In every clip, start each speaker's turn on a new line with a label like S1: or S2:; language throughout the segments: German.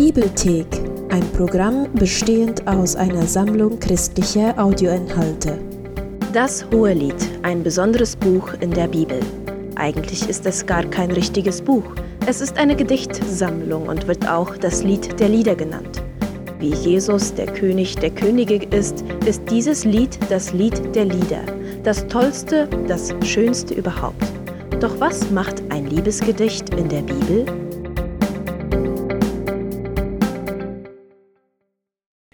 S1: Bibelthek, ein Programm bestehend aus einer Sammlung christlicher Audioinhalte. Das Hohelied, ein besonderes Buch in der Bibel. Eigentlich ist es gar kein richtiges Buch. Es ist eine Gedichtsammlung und wird auch das Lied der Lieder genannt. Wie Jesus der König der Könige ist, ist dieses Lied das Lied der Lieder. Das tollste, das schönste überhaupt. Doch was macht ein Liebesgedicht in der Bibel?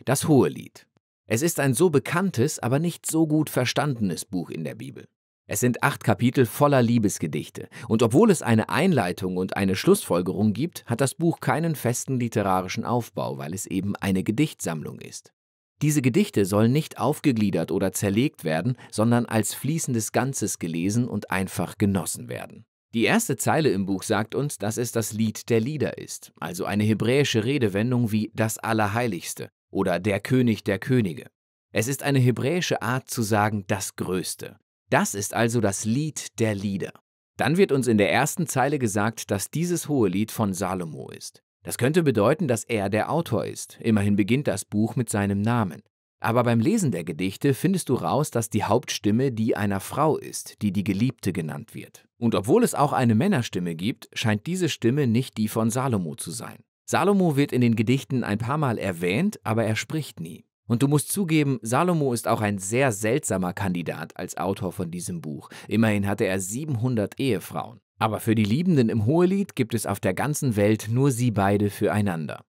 S2: Das Hohelied. Es ist ein so bekanntes, aber nicht so gut verstandenes Buch in der Bibel. Es sind acht Kapitel voller Liebesgedichte, und obwohl es eine Einleitung und eine Schlussfolgerung gibt, hat das Buch keinen festen literarischen Aufbau, weil es eben eine Gedichtsammlung ist. Diese Gedichte sollen nicht aufgegliedert oder zerlegt werden, sondern als fließendes Ganzes gelesen und einfach genossen werden. Die erste Zeile im Buch sagt uns, dass es das Lied der Lieder ist, also eine hebräische Redewendung wie das Allerheiligste, oder der König der Könige. Es ist eine hebräische Art zu sagen das Größte. Das ist also das Lied der Lieder. Dann wird uns in der ersten Zeile gesagt, dass dieses hohe Lied von Salomo ist. Das könnte bedeuten, dass er der Autor ist. Immerhin beginnt das Buch mit seinem Namen. Aber beim Lesen der Gedichte findest du raus, dass die Hauptstimme die einer Frau ist, die die Geliebte genannt wird. Und obwohl es auch eine Männerstimme gibt, scheint diese Stimme nicht die von Salomo zu sein. Salomo wird in den Gedichten ein paar Mal erwähnt, aber er spricht nie. Und du musst zugeben, Salomo ist auch ein sehr seltsamer Kandidat als Autor von diesem Buch. Immerhin hatte er 700 Ehefrauen. Aber für die Liebenden im Hohelied gibt es auf der ganzen Welt nur sie beide füreinander.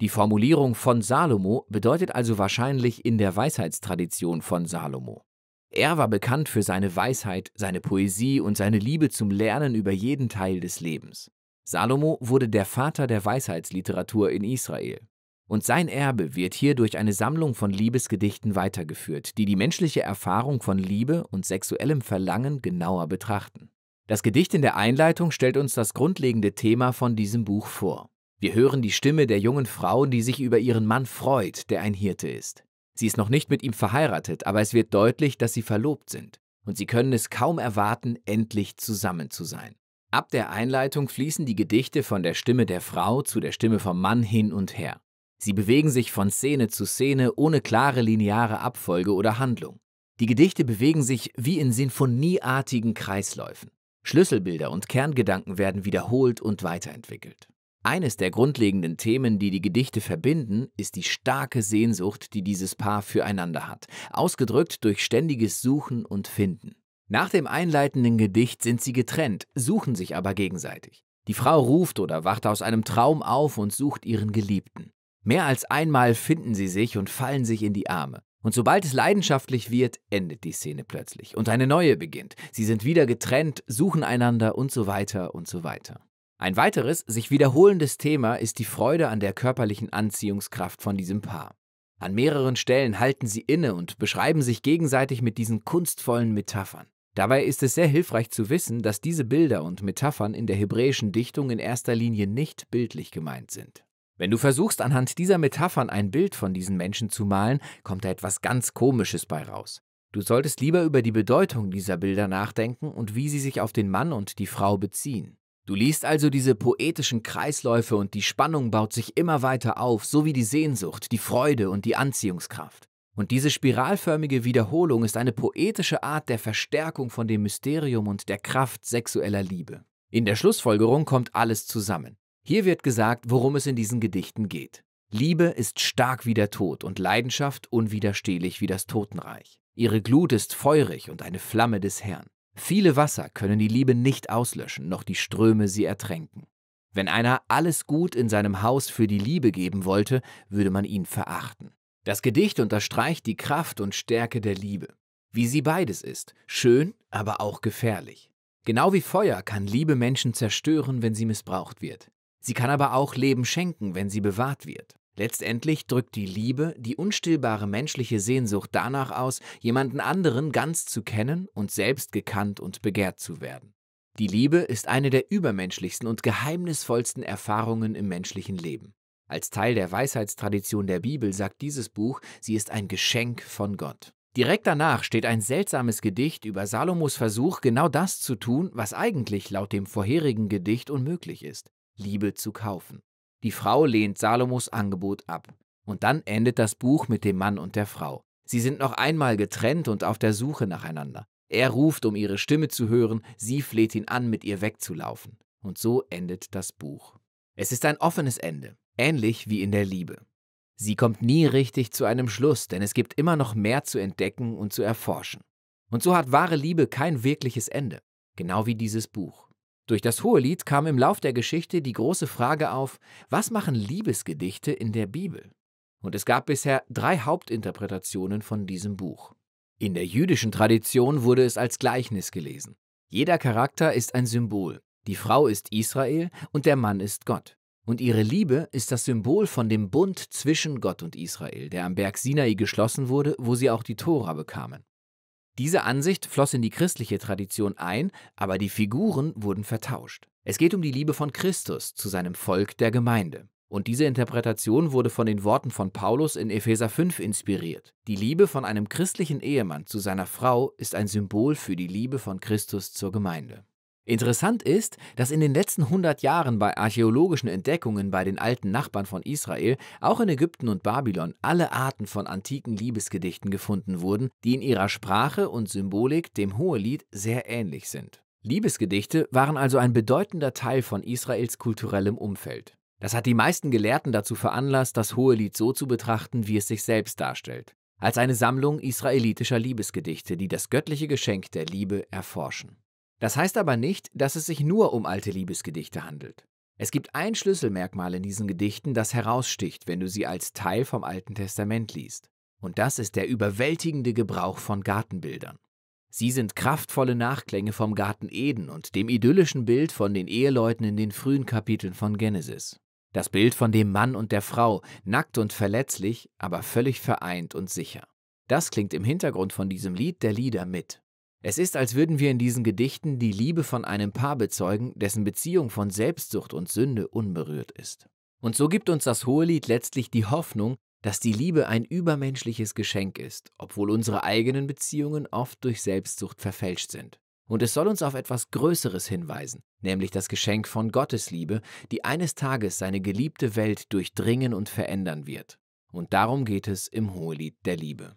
S2: Die Formulierung von Salomo bedeutet also wahrscheinlich in der Weisheitstradition von Salomo. Er war bekannt für seine Weisheit, seine Poesie und seine Liebe zum Lernen über jeden Teil des Lebens. Salomo wurde der Vater der Weisheitsliteratur in Israel. Und sein Erbe wird hier durch eine Sammlung von Liebesgedichten weitergeführt, die die menschliche Erfahrung von Liebe und sexuellem Verlangen genauer betrachten. Das Gedicht in der Einleitung stellt uns das grundlegende Thema von diesem Buch vor. Wir hören die Stimme der jungen Frau, die sich über ihren Mann freut, der ein Hirte ist. Sie ist noch nicht mit ihm verheiratet, aber es wird deutlich, dass sie verlobt sind. Und sie können es kaum erwarten, endlich zusammen zu sein. Ab der Einleitung fließen die Gedichte von der Stimme der Frau zu der Stimme vom Mann hin und her. Sie bewegen sich von Szene zu Szene ohne klare lineare Abfolge oder Handlung. Die Gedichte bewegen sich wie in sinfonieartigen Kreisläufen. Schlüsselbilder und Kerngedanken werden wiederholt und weiterentwickelt. Eines der grundlegenden Themen, die die Gedichte verbinden, ist die starke Sehnsucht, die dieses Paar füreinander hat, ausgedrückt durch ständiges Suchen und Finden. Nach dem einleitenden Gedicht sind sie getrennt, suchen sich aber gegenseitig. Die Frau ruft oder wacht aus einem Traum auf und sucht ihren Geliebten. Mehr als einmal finden sie sich und fallen sich in die Arme. Und sobald es leidenschaftlich wird, endet die Szene plötzlich und eine neue beginnt. Sie sind wieder getrennt, suchen einander und so weiter und so weiter. Ein weiteres, sich wiederholendes Thema ist die Freude an der körperlichen Anziehungskraft von diesem Paar. An mehreren Stellen halten sie inne und beschreiben sich gegenseitig mit diesen kunstvollen Metaphern. Dabei ist es sehr hilfreich zu wissen, dass diese Bilder und Metaphern in der hebräischen Dichtung in erster Linie nicht bildlich gemeint sind. Wenn du versuchst, anhand dieser Metaphern ein Bild von diesen Menschen zu malen, kommt da etwas ganz Komisches bei raus. Du solltest lieber über die Bedeutung dieser Bilder nachdenken und wie sie sich auf den Mann und die Frau beziehen. Du liest also diese poetischen Kreisläufe und die Spannung baut sich immer weiter auf, so wie die Sehnsucht, die Freude und die Anziehungskraft. Und diese spiralförmige Wiederholung ist eine poetische Art der Verstärkung von dem Mysterium und der Kraft sexueller Liebe. In der Schlussfolgerung kommt alles zusammen. Hier wird gesagt, worum es in diesen Gedichten geht. Liebe ist stark wie der Tod und Leidenschaft unwiderstehlich wie das Totenreich. Ihre Glut ist feurig und eine Flamme des Herrn. Viele Wasser können die Liebe nicht auslöschen, noch die Ströme sie ertränken. Wenn einer alles Gut in seinem Haus für die Liebe geben wollte, würde man ihn verachten. Das Gedicht unterstreicht die Kraft und Stärke der Liebe, wie sie beides ist, schön, aber auch gefährlich. Genau wie Feuer kann Liebe Menschen zerstören, wenn sie missbraucht wird. Sie kann aber auch Leben schenken, wenn sie bewahrt wird. Letztendlich drückt die Liebe die unstillbare menschliche Sehnsucht danach aus, jemanden anderen ganz zu kennen und selbst gekannt und begehrt zu werden. Die Liebe ist eine der übermenschlichsten und geheimnisvollsten Erfahrungen im menschlichen Leben. Als Teil der Weisheitstradition der Bibel sagt dieses Buch, sie ist ein Geschenk von Gott. Direkt danach steht ein seltsames Gedicht über Salomos Versuch, genau das zu tun, was eigentlich laut dem vorherigen Gedicht unmöglich ist, Liebe zu kaufen. Die Frau lehnt Salomos Angebot ab. Und dann endet das Buch mit dem Mann und der Frau. Sie sind noch einmal getrennt und auf der Suche nacheinander. Er ruft, um ihre Stimme zu hören, sie fleht ihn an, mit ihr wegzulaufen. Und so endet das Buch. Es ist ein offenes Ende, ähnlich wie in der Liebe. Sie kommt nie richtig zu einem Schluss, denn es gibt immer noch mehr zu entdecken und zu erforschen. Und so hat wahre Liebe kein wirkliches Ende, genau wie dieses Buch. Durch das Hohelied kam im Lauf der Geschichte die große Frage auf, was machen Liebesgedichte in der Bibel? Und es gab bisher drei Hauptinterpretationen von diesem Buch. In der jüdischen Tradition wurde es als Gleichnis gelesen. Jeder Charakter ist ein Symbol. Die Frau ist Israel und der Mann ist Gott. Und ihre Liebe ist das Symbol von dem Bund zwischen Gott und Israel, der am Berg Sinai geschlossen wurde, wo sie auch die Tora bekamen. Diese Ansicht floss in die christliche Tradition ein, aber die Figuren wurden vertauscht. Es geht um die Liebe von Christus zu seinem Volk der Gemeinde. Und diese Interpretation wurde von den Worten von Paulus in Epheser 5 inspiriert. Die Liebe von einem christlichen Ehemann zu seiner Frau ist ein Symbol für die Liebe von Christus zur Gemeinde. Interessant ist, dass in den letzten 100 Jahren bei archäologischen Entdeckungen bei den alten Nachbarn von Israel, auch in Ägypten und Babylon, alle Arten von antiken Liebesgedichten gefunden wurden, die in ihrer Sprache und Symbolik dem Hohelied sehr ähnlich sind. Liebesgedichte waren also ein bedeutender Teil von Israels kulturellem Umfeld. Das hat die meisten Gelehrten dazu veranlasst, das Hohelied so zu betrachten, wie es sich selbst darstellt, als eine Sammlung israelitischer Liebesgedichte, die das göttliche Geschenk der Liebe erforschen. Das heißt aber nicht, dass es sich nur um alte Liebesgedichte handelt. Es gibt ein Schlüsselmerkmal in diesen Gedichten, das heraussticht, wenn du sie als Teil vom Alten Testament liest. Und das ist der überwältigende Gebrauch von Gartenbildern. Sie sind kraftvolle Nachklänge vom Garten Eden und dem idyllischen Bild von den Eheleuten in den frühen Kapiteln von Genesis. Das Bild von dem Mann und der Frau, nackt und verletzlich, aber völlig vereint und sicher. Das klingt im Hintergrund von diesem Lied der Lieder mit. Es ist, als würden wir in diesen Gedichten die Liebe von einem Paar bezeugen, dessen Beziehung von Selbstsucht und Sünde unberührt ist. Und so gibt uns das Hohelied letztlich die Hoffnung, dass die Liebe ein übermenschliches Geschenk ist, obwohl unsere eigenen Beziehungen oft durch Selbstsucht verfälscht sind. Und es soll uns auf etwas Größeres hinweisen, nämlich das Geschenk von Gottes Liebe, die eines Tages seine geliebte Welt durchdringen und verändern wird. Und darum geht es im Hohelied der Liebe.